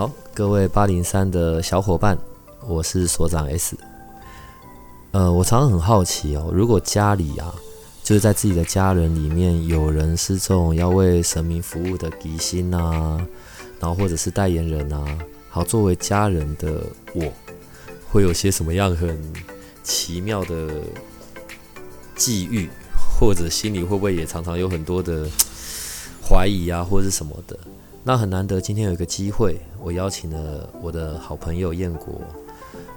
好，各位八零三的小伙伴，我是所长 S。呃，我常常很好奇哦，如果家里啊，就是在自己的家人里面有人是这种要为神明服务的吉星啊，然后或者是代言人啊，好，作为家人的我，会有些什么样很奇妙的际遇，或者心里会不会也常常有很多的怀疑啊，或者是什么的？那很难得，今天有一个机会，我邀请了我的好朋友燕国。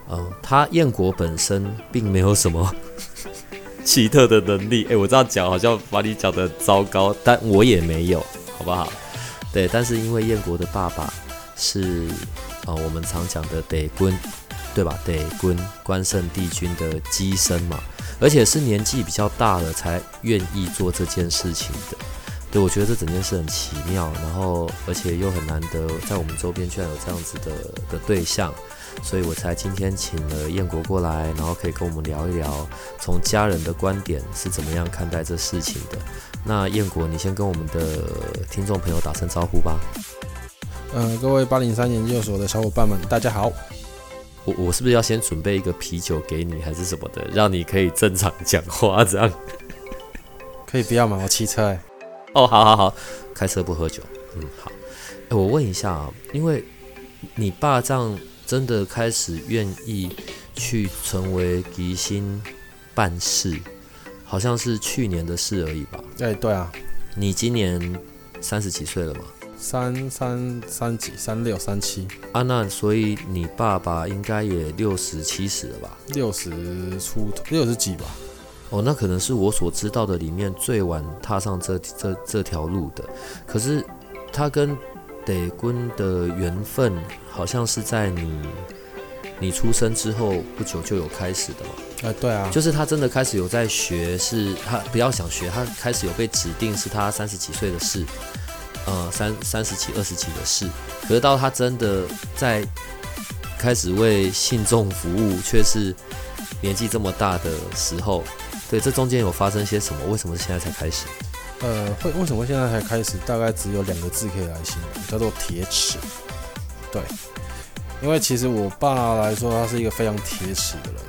嗯，他燕国本身并没有什么奇特的能力。诶，我这样讲好像把你讲的糟糕，但我也没有，好不好？对，但是因为燕国的爸爸是啊，我们常讲的得 quân，对吧？得 quân 关圣帝君的机身嘛，而且是年纪比较大了才愿意做这件事情的。对，我觉得这整件事很奇妙，然后而且又很难得，在我们周边居然有这样子的的对象，所以我才今天请了燕国过来，然后可以跟我们聊一聊，从家人的观点是怎么样看待这事情的。那燕国，你先跟我们的听众朋友打声招呼吧。呃，各位八零三研究所的小伙伴们，大家好。我我是不是要先准备一个啤酒给你，还是什么的，让你可以正常讲话这样？可以不要吗？我骑车。哦，好好好，开车不喝酒。嗯，好。哎，我问一下啊，因为你爸这样真的开始愿意去成为吉星办事，好像是去年的事而已吧？哎，对啊。你今年三十几岁了吗？三三三几？三六三七。啊，那所以你爸爸应该也六十七十了吧？六十出头，六十几吧。哦，那可能是我所知道的里面最晚踏上这这这条路的。可是他跟得 quân 的缘分，好像是在你你出生之后不久就有开始的嘛？啊，对啊，就是他真的开始有在学，是他不要想学，他开始有被指定是他三十几岁的事，呃，三三十几、二十几的事。可是到他真的在开始为信众服务，却是年纪这么大的时候。对，这中间有发生些什么？为什么现在才开始？呃，会为什么现在才开始？大概只有两个字可以来形容，叫做铁齿。对，因为其实我爸来说，他是一个非常铁齿的人。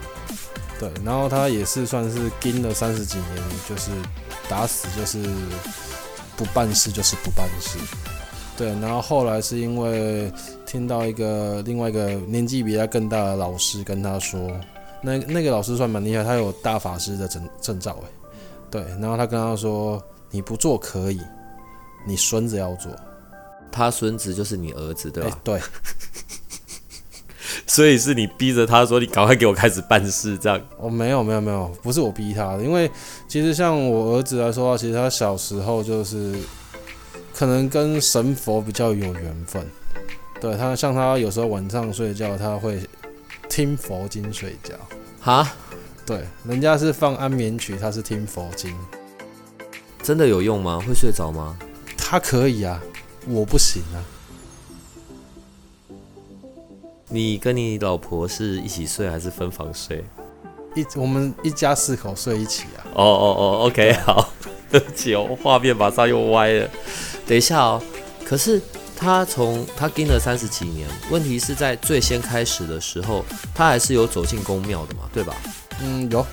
对，然后他也是算是盯了三十几年，就是打死就是不办事，就是不办事。对，然后后来是因为听到一个另外一个年纪比他更大的老师跟他说。那那个老师算蛮厉害，他有大法师的证证照哎，对，然后他跟他说：“你不做可以，你孙子要做。”他孙子就是你儿子对吧？对，所以是你逼着他说：“你赶快给我开始办事。”这样？哦，没有没有没有，不是我逼他的，因为其实像我儿子来说，其实他小时候就是可能跟神佛比较有缘分。对他，像他有时候晚上睡觉，他会。听佛经睡觉，哈？对，人家是放安眠曲，他是听佛经，真的有用吗？会睡着吗？他可以啊，我不行啊。你跟你老婆是一起睡还是分房睡？一我们一家四口睡一起啊。哦哦哦，OK，好，对不起哦，画面马上又歪了。等一下哦，可是。他从他跟了三十几年，问题是在最先开始的时候，他还是有走进宫庙的嘛，对吧？嗯，有。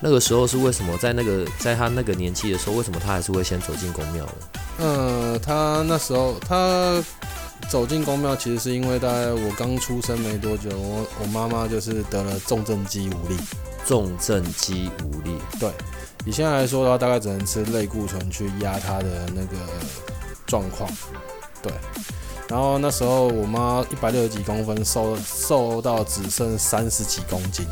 那个时候是为什么在那个在他那个年纪的时候，为什么他还是会先走进宫庙的？嗯，他那时候他走进宫庙，其实是因为大概我刚出生没多久，我我妈妈就是得了重症肌无力。重症肌无力，对。以现在来说的话，大概只能吃类固醇去压他的那个状况。对，然后那时候我妈一百六十几公分，瘦瘦到只剩三十几公斤。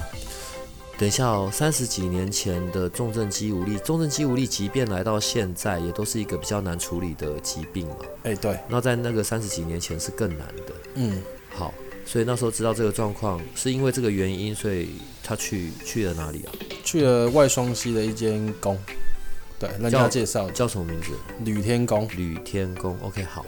等一下哦，三十几年前的重症肌无力，重症肌无力，即便来到现在，也都是一个比较难处理的疾病嘛。哎，对，那在那个三十几年前是更难的。嗯，好，所以那时候知道这个状况，是因为这个原因，所以他去去了哪里啊？去了外双溪的一间宫，对，人家介绍叫什么名字？吕天宫。吕天宫，OK，好。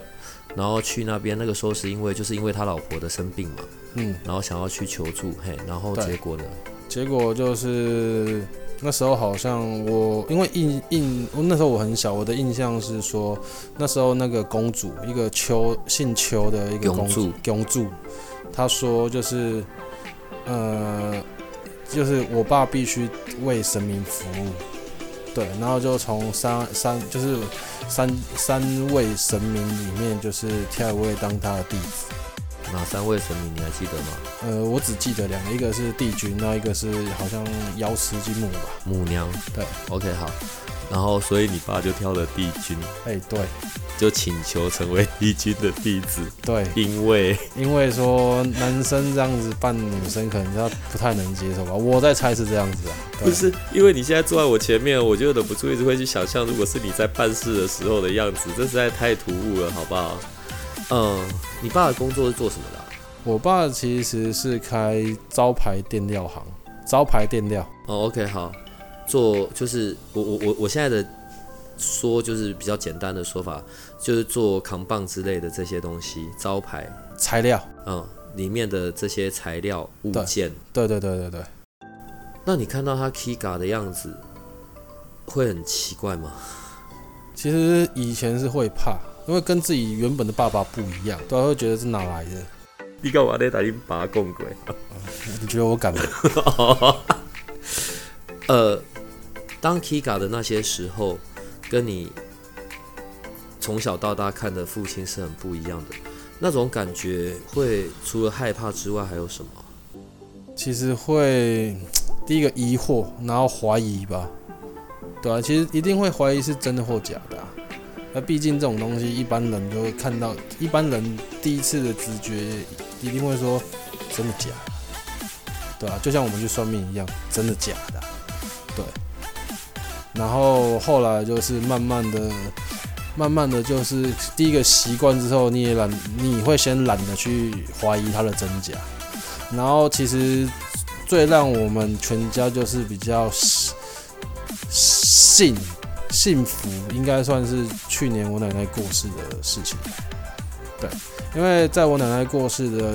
然后去那边，那个时候是因为就是因为他老婆的生病嘛，嗯，然后想要去求助，嘿，然后结果呢？结果就是那时候好像我因为印印，那时候我很小，我的印象是说那时候那个公主，一个邱姓邱的一个公主，公主，她说就是呃，就是我爸必须为神明服务，对，然后就从三三就是三三位神明里面，就是跳一位当他的弟子。哪三位神明你还记得吗？呃，我只记得两个，一个是帝君，那一个是好像瑶池金母吧。母娘。对，OK 好。然后，所以你爸就挑了帝君。哎，对。就请求成为帝君的弟子。对。因为因为说男生这样子扮女生，可能他不太能接受吧？我在猜是这样子啊。不是，因为你现在坐在我前面，我就忍不住一直会去想象，如果是你在办事的时候的样子，这实在太突兀了，好不好？嗯，你爸的工作是做什么的？我爸其实是开招牌垫料行，招牌垫料。哦，OK，好，做就是我我我我现在的说就是比较简单的说法，就是做扛棒之类的这些东西，招牌材料，嗯，里面的这些材料物件。对对对对对。那你看到他 Kiga 的样子，会很奇怪吗？其实以前是会怕。因为跟自己原本的爸爸不一样，都会觉得是哪来的。你干嘛在打你爸公鬼？你觉得我敢吗？呃，当 Kiga 的那些时候，跟你从小到大看的父亲是很不一样的。那种感觉会除了害怕之外还有什么？其实会第一个疑惑，然后怀疑吧。对啊，其实一定会怀疑是真的或假的。啊那毕竟这种东西，一般人都会看到。一般人第一次的直觉一定会说：“真的假的？”对啊，就像我们去算命一样，真的假的？对。然后后来就是慢慢的、慢慢的就是第一个习惯之后，你也懒，你会先懒得去怀疑它的真假。然后其实最让我们全家就是比较幸。幸福应该算是去年我奶奶过世的事情，对，因为在我奶奶过世的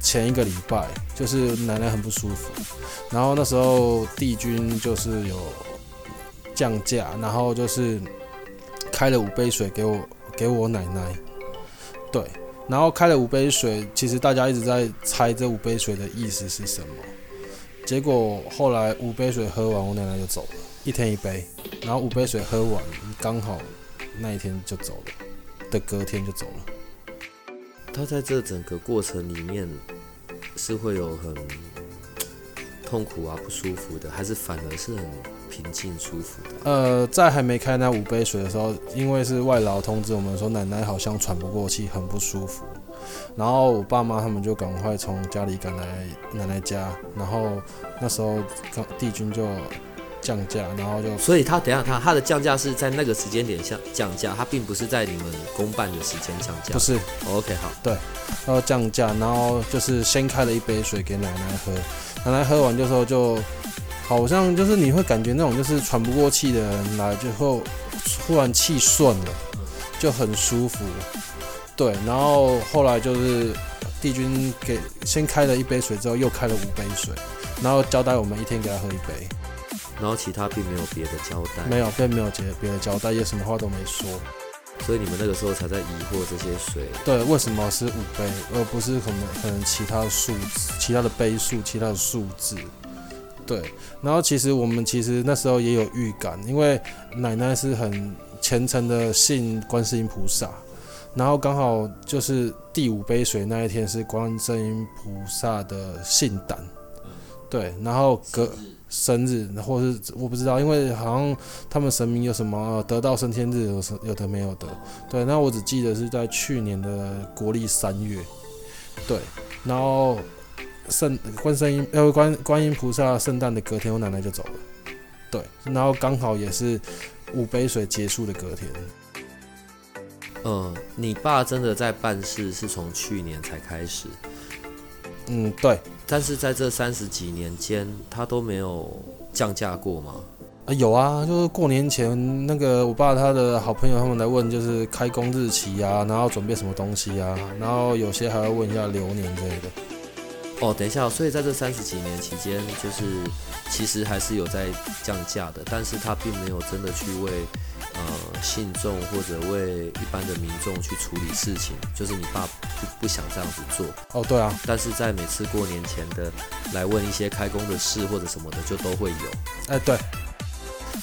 前一个礼拜，就是奶奶很不舒服，然后那时候帝君就是有降价，然后就是开了五杯水给我给我奶奶，对，然后开了五杯水，其实大家一直在猜这五杯水的意思是什么，结果后来五杯水喝完，我奶奶就走了，一天一杯。然后五杯水喝完，刚好那一天就走了，的隔天就走了。他在这整个过程里面是会有很痛苦啊、不舒服的，还是反而是很平静舒服的？呃，在还没开那五杯水的时候，因为是外劳通知我们说奶奶好像喘不过气，很不舒服。然后我爸妈他们就赶快从家里赶来奶奶家，然后那时候刚帝君就。降价，然后就，所以他等下他他的降价是在那个时间点下降价，他并不是在你们公办的时间降价，不是，OK 好，对，然后降价，然后就是先开了一杯水给奶奶喝，奶奶喝完就说就好像就是你会感觉那种就是喘不过气的人来之后，突然气顺了，就很舒服，对，然后后来就是帝君给先开了一杯水之后又开了五杯水，然后交代我们一天给他喝一杯。然后其他并没有别的交代，没有，并没有别别的交代，也什么话都没说，所以你们那个时候才在疑惑这些水。对，为什么是五杯，而不是可能可能其他的数字、其他的杯数、其他的数字？对。然后其实我们其实那时候也有预感，因为奶奶是很虔诚的信观世音菩萨，然后刚好就是第五杯水那一天是观世音菩萨的信诞，对，然后隔。生日，或是我不知道，因为好像他们神明有什么得道升天日，有什有的没有的。对，那我只记得是在去年的国历三月，对，然后圣观世音呃观观音菩萨圣诞的隔天，我奶奶就走了。对，然后刚好也是五杯水结束的隔天。嗯，你爸真的在办事是从去年才开始，嗯，对，但是在这三十几年间，他都没有降价过吗？啊有啊，就是过年前那个我爸他的好朋友他们来问，就是开工日期啊，然后准备什么东西啊，然后有些还要问一下流年之类的。哦，等一下，所以在这三十几年期间，就是其实还是有在降价的，但是他并没有真的去为呃信众或者为一般的民众去处理事情，就是你爸不不想这样子做，哦，对啊，但是在每次过年前的来问一些开工的事或者什么的，就都会有。哎，对，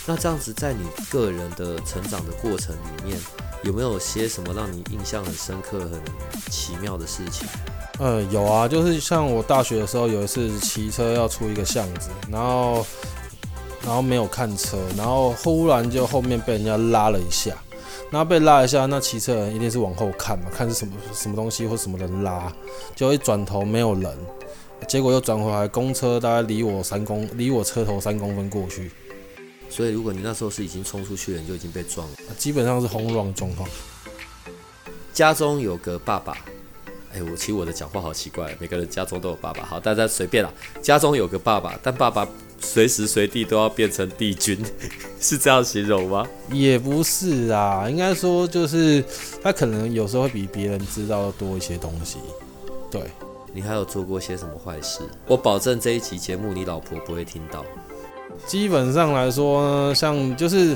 那这样子，在你个人的成长的过程里面，有没有些什么让你印象很深刻、很奇妙的事情？呃，有啊，就是像我大学的时候，有一次骑车要出一个巷子，然后然后没有看车，然后忽然就后面被人家拉了一下，然后被拉一下，那骑车人一定是往后看嘛，看是什么什么东西或什么人拉，结果一转头没有人，结果又转回来，公车大概离我三公离我车头三公分过去，所以，如果你那时候是已经冲出去了，你就已经被撞了。基本上是轰乱状况。家中有个爸爸，哎，我其实我的讲话好奇怪，每个人家中都有爸爸。好，大家随便啦。家中有个爸爸，但爸爸随时随地都要变成帝君，是这样形容吗？也不是啊，应该说就是他可能有时候会比别人知道多一些东西。对，你还有做过些什么坏事？我保证这一期节目你老婆不会听到。基本上来说呢，像就是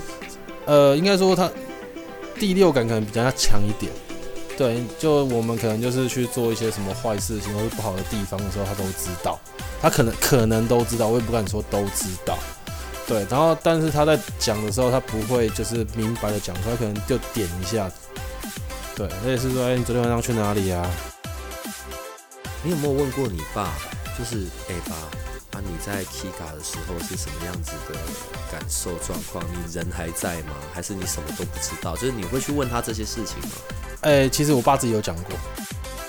呃，应该说他第六感可能比较强一点。对，就我们可能就是去做一些什么坏事情或者不好的地方的时候，他都知道。他可能可能都知道，我也不敢说都知道。对，然后但是他在讲的时候，他不会就是明白的讲出来，可能就点一下。对，类似说，哎，你昨天晚上去哪里啊？你有没有问过你爸？就是，哎、爸，啊，你在 Kika 的时候是什么样子的感受状况？你人还在吗？还是你什么都不知道？就是你会去问他这些事情吗？哎、其实我爸自己有讲过。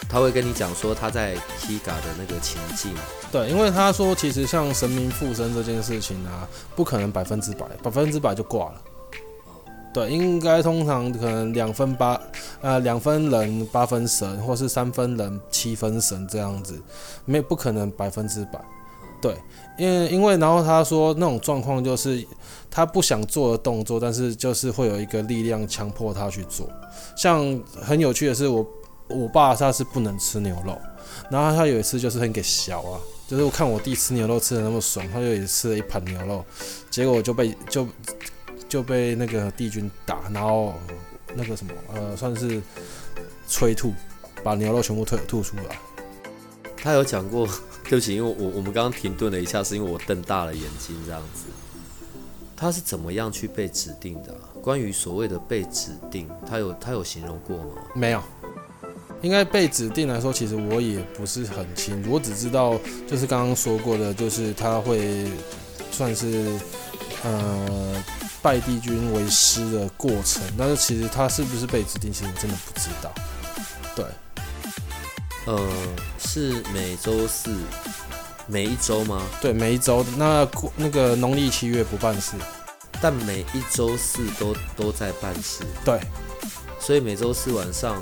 他会跟你讲说他在 Kika 的那个情境，对，因为他说，其实像神明附身这件事情啊，不可能百分之百，百分之百就挂了。对，应该通常可能两分八，呃，两分人八分神，或是三分人七分神这样子，没不可能百分之百。对，因为因为然后他说那种状况就是他不想做的动作，但是就是会有一个力量强迫他去做。像很有趣的是我。我爸他是不能吃牛肉，然后他有一次就是很给小啊，就是我看我弟吃牛肉吃的那么爽，他就也吃了一盘牛肉，结果就被就就被那个帝君打，然后那个什么呃算是催吐，把牛肉全部吐吐出来。他有讲过，对不起，因为我我们刚刚停顿了一下，是因为我瞪大了眼睛这样子。他是怎么样去被指定的、关于所谓的被指定，他有他有形容过吗？没有，应该被指定来说，其实我也不是很清楚，我只知道就是刚刚说过的，就是他会算是呃拜帝君为师的过程，但是其实他是不是被指定，其实真的不知道。对，呃，是每周四，每一周吗？对，每一周那过那个农历七月不办事，但每一周四都都在办事，对，所以每周四晚上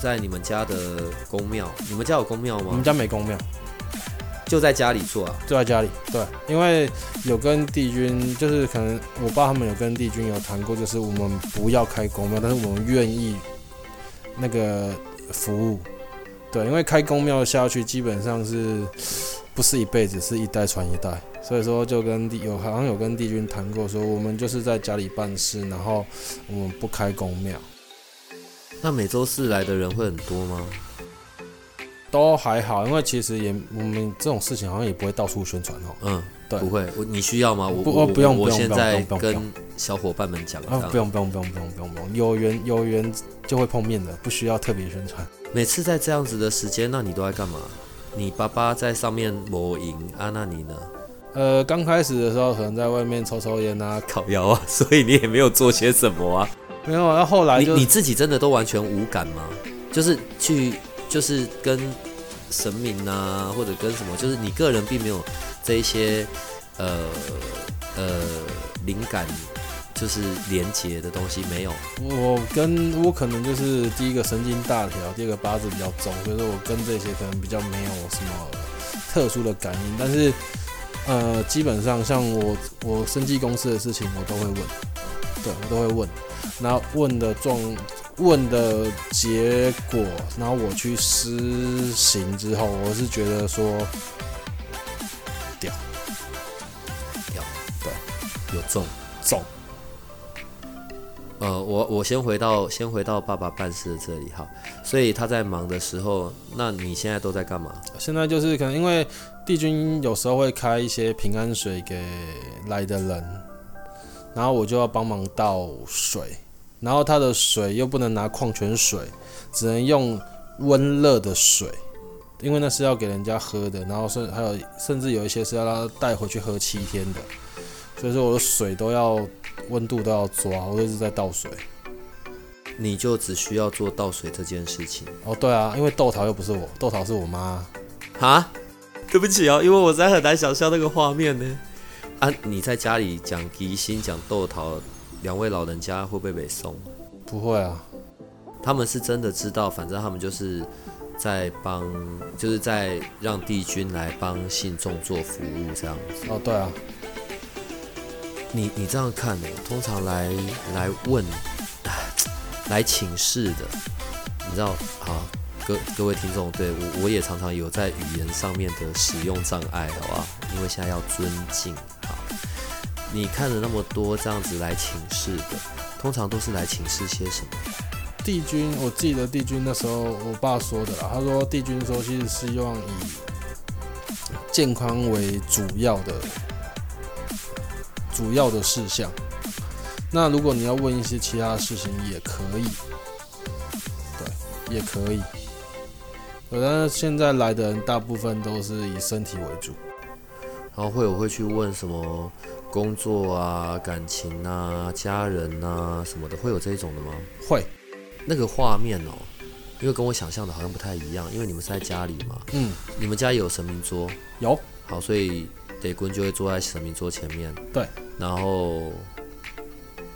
在你们家的公庙，你们家有公庙吗我们？家没公庙，就在家里做啊。就在家里。对，因为有跟帝君，就是可能我爸他们有跟帝君有谈过，就是我们不要开公庙，但是我们愿意那个服务。对，因为开公庙下去基本上是不是一辈子，是一代传一代，所以说就跟帝有好像有跟帝君谈过，说我们就是在家里办事，然后我们不开公庙，那每周四来的人会很多吗？都还好，因为其实也我们这种事情好像也不会到处宣传哦。嗯，对不会。我你需要吗？我不我不用不用我现在跟小伙伴们讲，啊，不用不用不用不用不用不用，有缘有缘就会碰面的，不需要特别宣传。每次在这样子的时间，那你都在干嘛？你爸爸在上面磨银啊，那你呢？呃，刚开始的时候可能在外面抽抽烟啊，烤窑啊，所以你也没有做些什么啊。没有，啊后后来你你自己真的都完全无感吗？就是去，就是跟神明啊，或者跟什么，就是你个人并没有这一些呃呃灵感，就是连接的东西没有。我跟我可能就是第一个神经大条，第二个八字比较重，所以说我跟这些可能比较没有什么特殊的感应。但是呃，基本上像我我生计公司的事情，我都会问，对我都会问。那问的状问的结果，然后我去施行之后，我是觉得说对，有中中。呃，我我先回到先回到爸爸办事的这里哈，所以他在忙的时候，那你现在都在干嘛？现在就是可能因为帝君有时候会开一些平安水给来的人，然后我就要帮忙倒水。然后他的水又不能拿矿泉水，只能用温热的水，因为那是要给人家喝的。然后甚还有甚至有一些是要他带回去喝七天的，所以说我的水都要温度都要抓，我都是在倒水。你就只需要做倒水这件事情哦，对啊，因为豆桃又不是我，豆桃是我妈。啊，对不起哦，因为我在很难想象那个画面呢。啊，你在家里讲吉星讲豆桃。两位老人家会不会被送？不会啊，他们是真的知道，反正他们就是在帮，就是在让帝君来帮信众做服务这样子。哦，对啊。你你这样看呢？通常来来问、来请示的，你知道？好，各各位听众，对我我也常常有在语言上面的使用障碍，好不好？因为现在要尊敬。你看了那么多这样子来请示的，通常都是来请示些什么？帝君，我记得帝君那时候我爸说的啦，他说帝君说其实是希望以健康为主要的主要的事项。那如果你要问一些其他的事情也可以，对，也可以。但是现在来的人大部分都是以身体为主，然后会有会去问什么？工作啊，感情啊，家人啊什么的，会有这一种的吗？会。那个画面哦，因为跟我想象的好像不太一样，因为你们是在家里嘛。嗯。你们家有神明桌？有。好，所以得坤就会坐在神明桌前面。对。然后，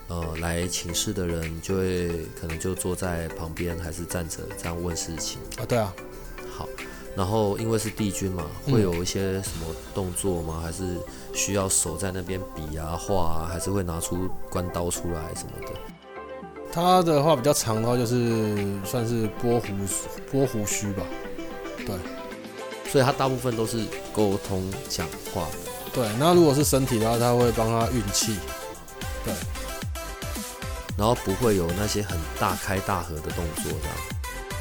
呃，来请示的人就会可能就坐在旁边，还是站着这样问事情。啊，对啊。好。然后因为是帝君嘛，会有一些什么动作吗？还是需要手在那边比啊、画啊，还是会拿出关刀出来什么的？他的话比较长的话，就是算是拨胡拨胡须吧。对，所以他大部分都是沟通讲话。对，那如果是身体的话，他会帮他运气。对，然后不会有那些很大开大合的动作，这样。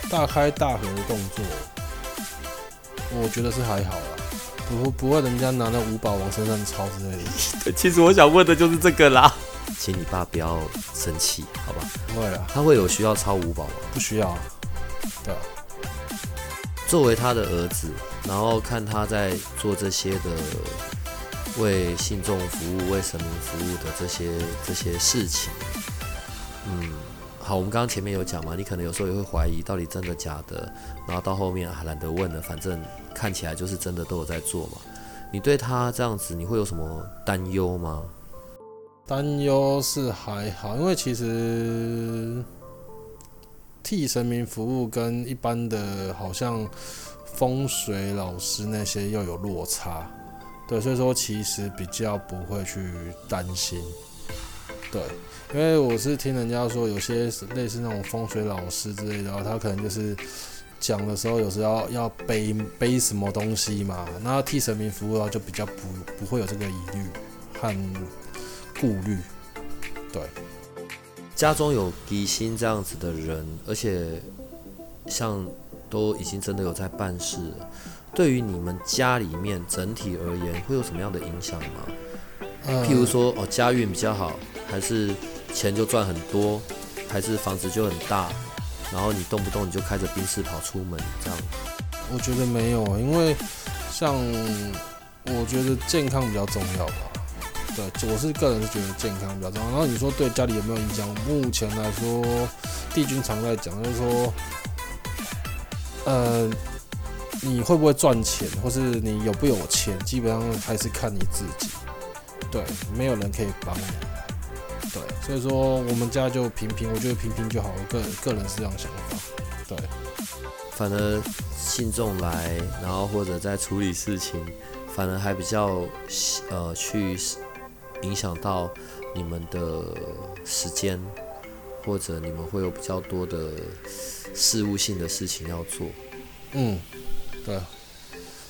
大开大合的动作。我觉得是还好啦，不不会人家拿那五宝往身上抄之类的。其实我想问的就是这个啦，请你爸不要生气，好吧？不会啦，他会有需要抄五宝吗？不需要。对。作为他的儿子，然后看他在做这些的为信众服务、为神明服务的这些这些事情，嗯。好，我们刚刚前面有讲嘛，你可能有时候也会怀疑到底真的假的，然后到后面还懒得问了，反正看起来就是真的都有在做嘛。你对他这样子，你会有什么担忧吗？担忧是还好，因为其实替神明服务跟一般的好像风水老师那些又有落差，对，所以说其实比较不会去担心，对。因为我是听人家说，有些类似那种风水老师之类的，他可能就是讲的时候，有时候要要背背什么东西嘛，那替神明服务的话，就比较不不会有这个疑虑和顾虑。对，家中有吉星这样子的人，而且像都已经真的有在办事，对于你们家里面整体而言，会有什么样的影响吗？譬如说，哦，家运比较好，还是？钱就赚很多，还是房子就很大，然后你动不动你就开着宾士跑出门这样？我觉得没有，因为像我觉得健康比较重要吧。对，我是个人是觉得健康比较重要。然后你说对家里有没有影响？目前来说，帝君常在讲，就是说，呃，你会不会赚钱，或是你有不有钱，基本上还是看你自己。对，没有人可以帮你。对，所以说我们家就平平，我觉得平平就好。我个人个人是这样想法。对，反而信众来，然后或者在处理事情，反而还比较呃去影响到你们的时间，或者你们会有比较多的事务性的事情要做。嗯，对，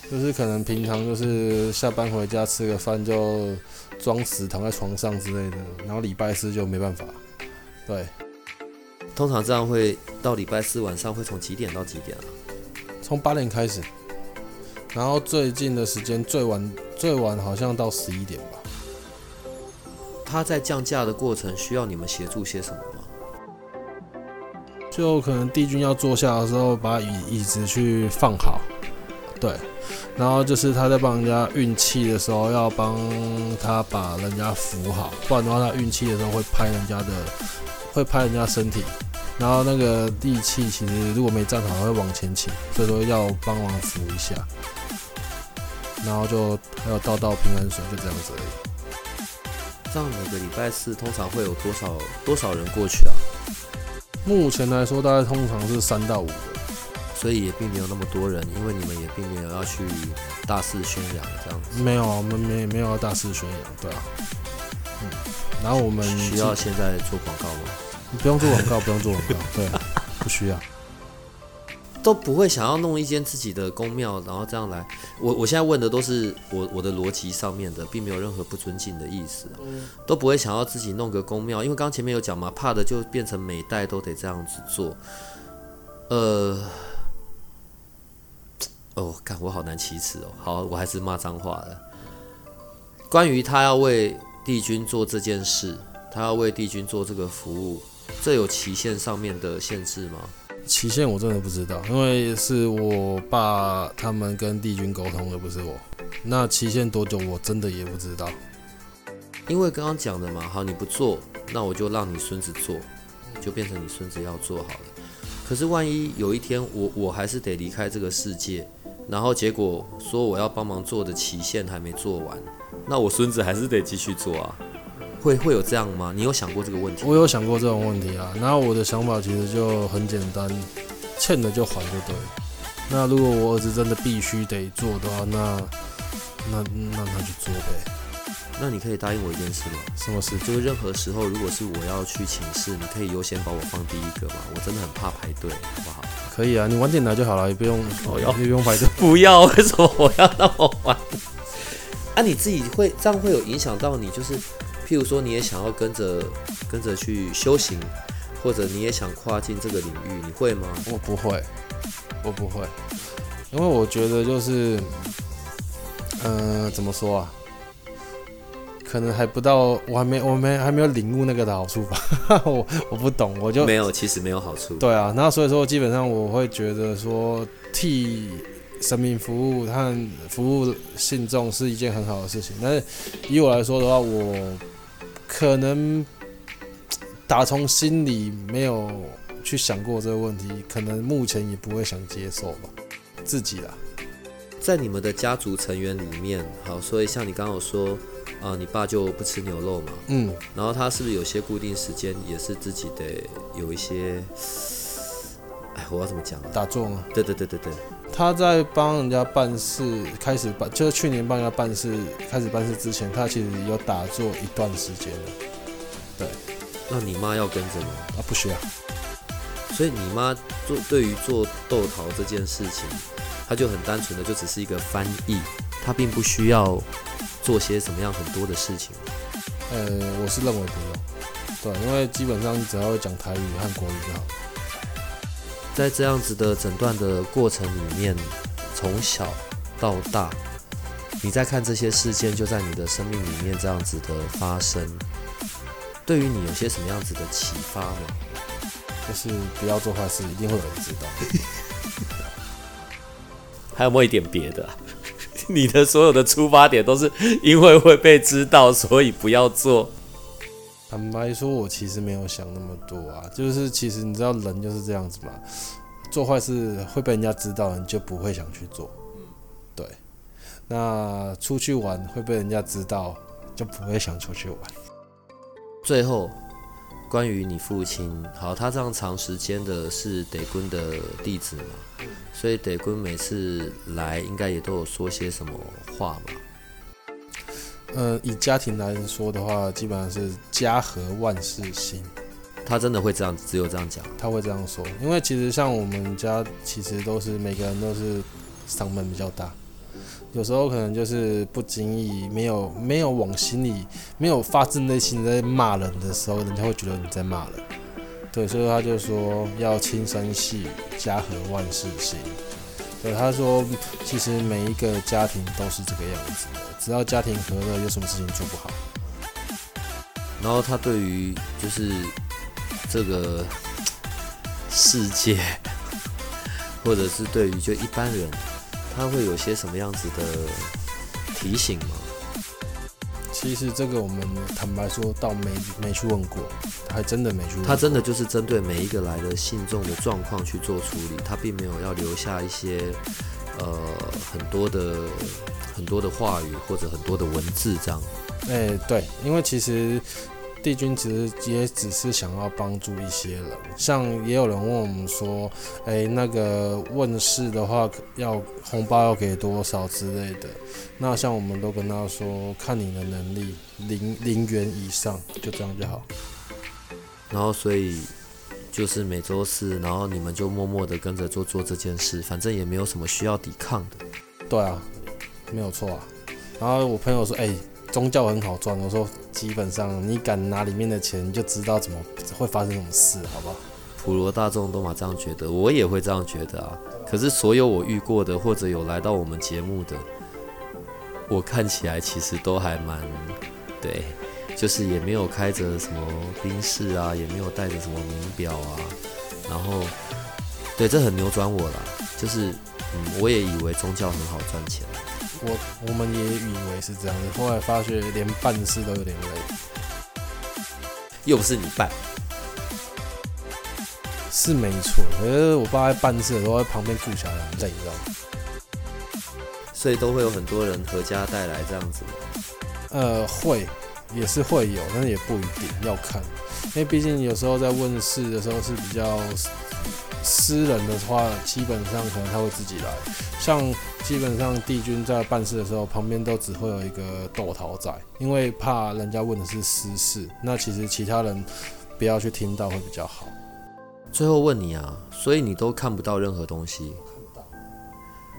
就是可能平常就是下班回家吃个饭就装死躺在床上之类的，然后礼拜四就没办法。对，通常这样会到礼拜四晚上会从几点到几点啊？从八点开始，然后最近的时间最晚最晚好像到十一点吧。他在降价的过程需要你们协助些什么吗？就可能帝君要坐下的时候，把椅椅子去放好，对，然后就是他在帮人家运气的时候，要帮他把人家扶好，不然的话他运气的时候会拍人家的，会拍人家身体，然后那个地气其实如果没站好会往前倾，所以说要帮忙扶一下，然后就还有倒倒平安水，就这样子而已。这样每个礼拜四通常会有多少多少人过去啊？目前来说，大概通常是三到五个，所以也并没有那么多人，因为你们也并没有要去大肆宣扬这样子。没有，我们没没有要大肆宣扬，对啊。嗯，然后我们需要现在做广告吗？你不用做广告，不用做广告，对，不需要。都不会想要弄一间自己的宫庙，然后这样来。我我现在问的都是我我的逻辑上面的，并没有任何不尊敬的意思。都不会想要自己弄个宫庙，因为刚前面有讲嘛，怕的就变成每代都得这样子做。呃，哦，看我好难启齿哦。好，我还是骂脏话了。关于他要为帝君做这件事，他要为帝君做这个服务，这有期限上面的限制吗？期限我真的不知道，因为是我爸他们跟帝君沟通的，不是我。那期限多久，我真的也不知道。因为刚刚讲的嘛，好，你不做，那我就让你孙子做，就变成你孙子要做好了。可是万一有一天我我还是得离开这个世界，然后结果说我要帮忙做的期限还没做完，那我孙子还是得继续做啊。会会有这样吗？你有想过这个问题？我有想过这种问题啊。然后我的想法其实就很简单，欠的就还就对。那如果我儿子真的必须得做的话，那那那他去做呗。那你可以答应我一件事吗？什么事？就是任何时候，如果是我要去寝室，你可以优先把我放第一个吗？我真的很怕排队，好不好？可以啊，你晚点来就好了，也不用 我要不用排队。不要，为什么我要那么晚？啊，你自己会这样会有影响到你，就是。譬如说，你也想要跟着跟着去修行，或者你也想跨进这个领域，你会吗？我不会，我不会，因为我觉得就是，嗯，怎么说啊？可能还不到，我还没，我没还没有领悟那个的好处吧。我我不懂，我就没有，其实没有好处。对啊，那所以说，基本上我会觉得说，替神明服务和服务信众是一件很好的事情。但是以我来说的话，我可能打从心里没有去想过这个问题，可能目前也不会想接受吧，自己啦。在你们的家族成员里面，好，所以像你刚刚有说，啊，你爸就不吃牛肉嘛，嗯，然后他是不是有些固定时间也是自己得有一些，哎，我要怎么讲？打坐吗？对对对对对。他在帮人家办事，开始办就是去年帮人家办事，开始办事之前，他其实有打坐一段时间了。对，那你妈要跟着吗？啊，不需要。所以你妈做对于做豆桃这件事情，她就很单纯的就只是一个翻译，她并不需要做些什么样很多的事情。呃，我是认为不用。对，因为基本上你只要会讲台语和国语就好。在这样子的诊断的过程里面，从小到大，你在看这些事件，就在你的生命里面这样子的发生，对于你有些什么样子的启发吗？就是不要做坏事，一定会有人知道。还有没有一点别的？你的所有的出发点都是因为会被知道，所以不要做。坦白说，我其实没有想那么多啊，就是其实你知道人就是这样子嘛，做坏事会被人家知道，你就不会想去做。对。那出去玩会被人家知道，就不会想出去玩。最后，关于你父亲，好，他这样长时间的是得坤的弟子嘛，所以得坤每次来应该也都有说些什么话嘛。呃，以家庭来说的话，基本上是家和万事兴。他真的会这样，只有这样讲。他会这样说，因为其实像我们家，其实都是每个人都是嗓门比较大，有时候可能就是不经意，没有没有往心里，没有发自内心在骂人的时候，人家会觉得你在骂人。对，所以他就说要轻声细语，家和万事兴。对，他说其实每一个家庭都是这个样子的，只要家庭和乐，有什么事情做不好。然后他对于就是这个世界，或者是对于就一般人，他会有些什么样子的提醒吗？其实这个我们坦白说，倒没没去问过，他还真的没去问。他真的就是针对每一个来的信众的状况去做处理，他并没有要留下一些呃很多的很多的话语或者很多的文字这样。哎，对，因为其实。帝君其实也只是想要帮助一些人，像也有人问我们说，哎，那个问世的话要红包要给多少之类的，那像我们都跟他说，看你的能力，零零元以上就这样就好。然后所以就是每周四，然后你们就默默的跟着做做这件事，反正也没有什么需要抵抗的。对啊，没有错啊。然后我朋友说，哎。宗教很好赚，我说基本上你敢拿里面的钱，就知道怎么会发生什么事，好不好？普罗大众都嘛这样觉得，我也会这样觉得啊。可是所有我遇过的或者有来到我们节目的，我看起来其实都还蛮对，就是也没有开着什么宾士啊，也没有带着什么名表啊，然后对，这很扭转我了，就是嗯，我也以为宗教很好赚钱。我我们也以为是这样子，后来发觉连办事都有点累，又不是你办，是没错。可是我爸在办事的时候在旁边顾小孩很累，你知道吗？所以都会有很多人合家带来这样子。呃，会，也是会有，但是也不一定要看，因为毕竟有时候在问事的时候是比较。私人的话，基本上可能他会自己来。像基本上帝君在办事的时候，旁边都只会有一个斗桃仔，因为怕人家问的是私事。那其实其他人不要去听到会比较好。最后问你啊，所以你都看不到任何东西？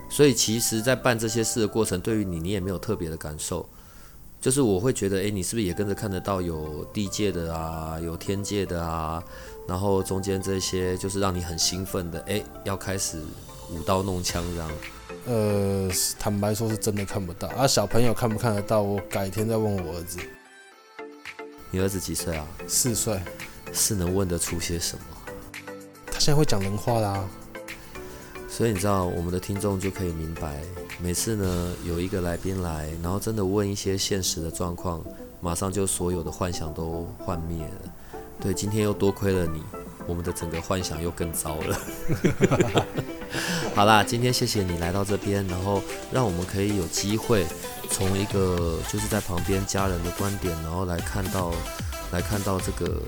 所以其实，在办这些事的过程，对于你，你也没有特别的感受。就是我会觉得，诶，你是不是也跟着看得到有地界的啊，有天界的啊？然后中间这些就是让你很兴奋的，哎，要开始舞刀弄枪这样。呃，坦白说是真的看不到啊。小朋友看不看得到？我改天再问我儿子。你儿子几岁啊？四岁。是能问得出些什么？他现在会讲人话啦。所以你知道，我们的听众就可以明白，每次呢有一个来宾来，然后真的问一些现实的状况，马上就所有的幻想都幻灭了。对，今天又多亏了你，我们的整个幻想又更糟了。好啦，今天谢谢你来到这边，然后让我们可以有机会从一个就是在旁边家人的观点，然后来看到来看到这个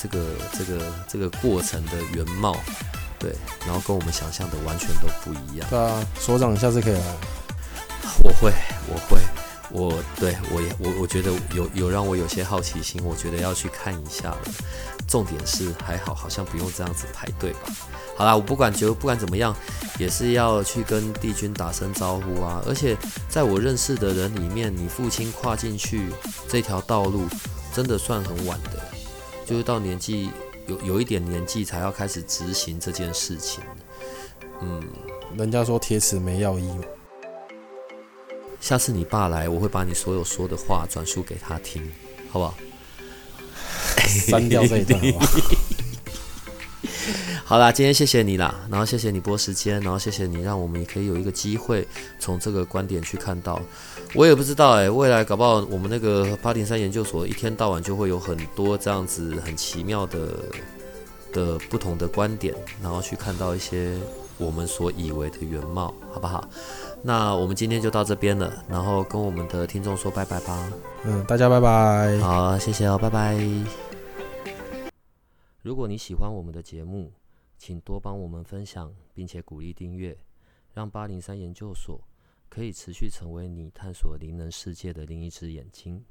这个这个这个过程的原貌，对，然后跟我们想象的完全都不一样。对啊，所长下次可以来。我会，我会。我对我也我我觉得有有让我有些好奇心，我觉得要去看一下了。重点是还好，好像不用这样子排队吧。好啦，我不管就不管怎么样，也是要去跟帝君打声招呼啊。而且在我认识的人里面，你父亲跨进去这条道路，真的算很晚的，就是到年纪有有一点年纪才要开始执行这件事情。嗯，人家说铁齿没药医。下次你爸来，我会把你所有说的话转述给他听，好不好？删掉这一段。好啦，今天谢谢你啦，然后谢谢你播时间，然后谢谢你让我们也可以有一个机会从这个观点去看到。我也不知道哎，未来搞不好我们那个八零三研究所一天到晚就会有很多这样子很奇妙的的不同的观点，然后去看到一些我们所以为的原貌，好不好？那我们今天就到这边了，然后跟我们的听众说拜拜吧。嗯，大家拜拜。好，谢谢哦，拜拜。如果你喜欢我们的节目，请多帮我们分享，并且鼓励订阅，让八零三研究所可以持续成为你探索灵能世界的另一只眼睛。